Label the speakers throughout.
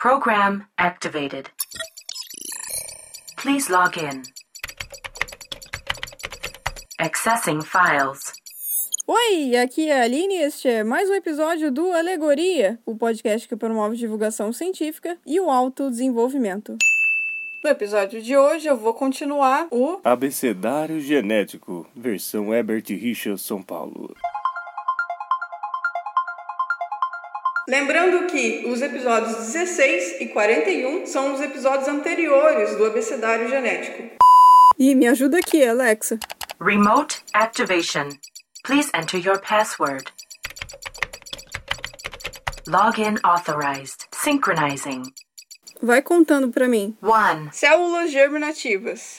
Speaker 1: Program activated. Please log in. Accessing files.
Speaker 2: Oi, aqui é a Aline e este é mais um episódio do Alegoria, o podcast que promove divulgação científica e o autodesenvolvimento. No episódio de hoje eu vou continuar o
Speaker 3: Abecedário Genético, versão Herbert Richard São Paulo.
Speaker 2: Lembrando que os episódios 16 e 41 são os episódios anteriores do abecedário genético. E me ajuda aqui, Alexa.
Speaker 1: Remote activation. Please enter your password. Login authorized. Synchronizing.
Speaker 2: Vai contando para mim.
Speaker 1: 1.
Speaker 2: Células germinativas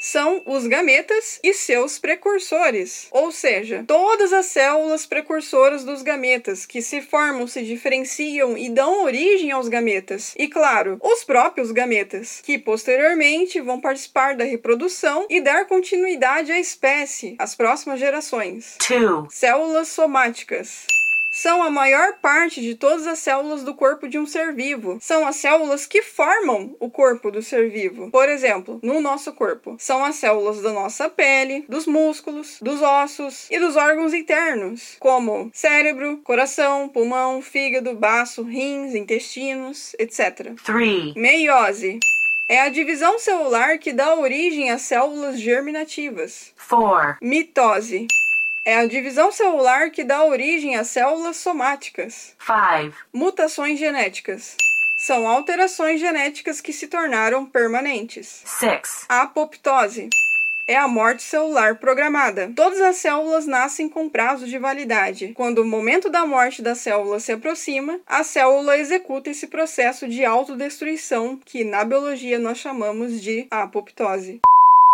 Speaker 2: são os gametas e seus precursores, ou seja, todas as células precursoras dos gametas que se formam, se diferenciam e dão origem aos gametas. E claro, os próprios gametas, que posteriormente vão participar da reprodução e dar continuidade à espécie, às próximas gerações.
Speaker 1: 2.
Speaker 2: Células somáticas são a maior parte de todas as células do corpo de um ser vivo. São as células que formam o corpo do ser vivo. Por exemplo, no nosso corpo, são as células da nossa pele, dos músculos, dos ossos e dos órgãos internos, como cérebro, coração, pulmão, fígado, baço, rins, intestinos, etc.
Speaker 1: 3.
Speaker 2: Meiose é a divisão celular que dá origem às células germinativas.
Speaker 1: 4.
Speaker 2: Mitose é a divisão celular que dá origem às células somáticas.
Speaker 1: 5.
Speaker 2: Mutações genéticas são alterações genéticas que se tornaram permanentes.
Speaker 1: 6.
Speaker 2: A apoptose é a morte celular programada. Todas as células nascem com prazo de validade. Quando o momento da morte da célula se aproxima, a célula executa esse processo de autodestruição que na biologia nós chamamos de apoptose.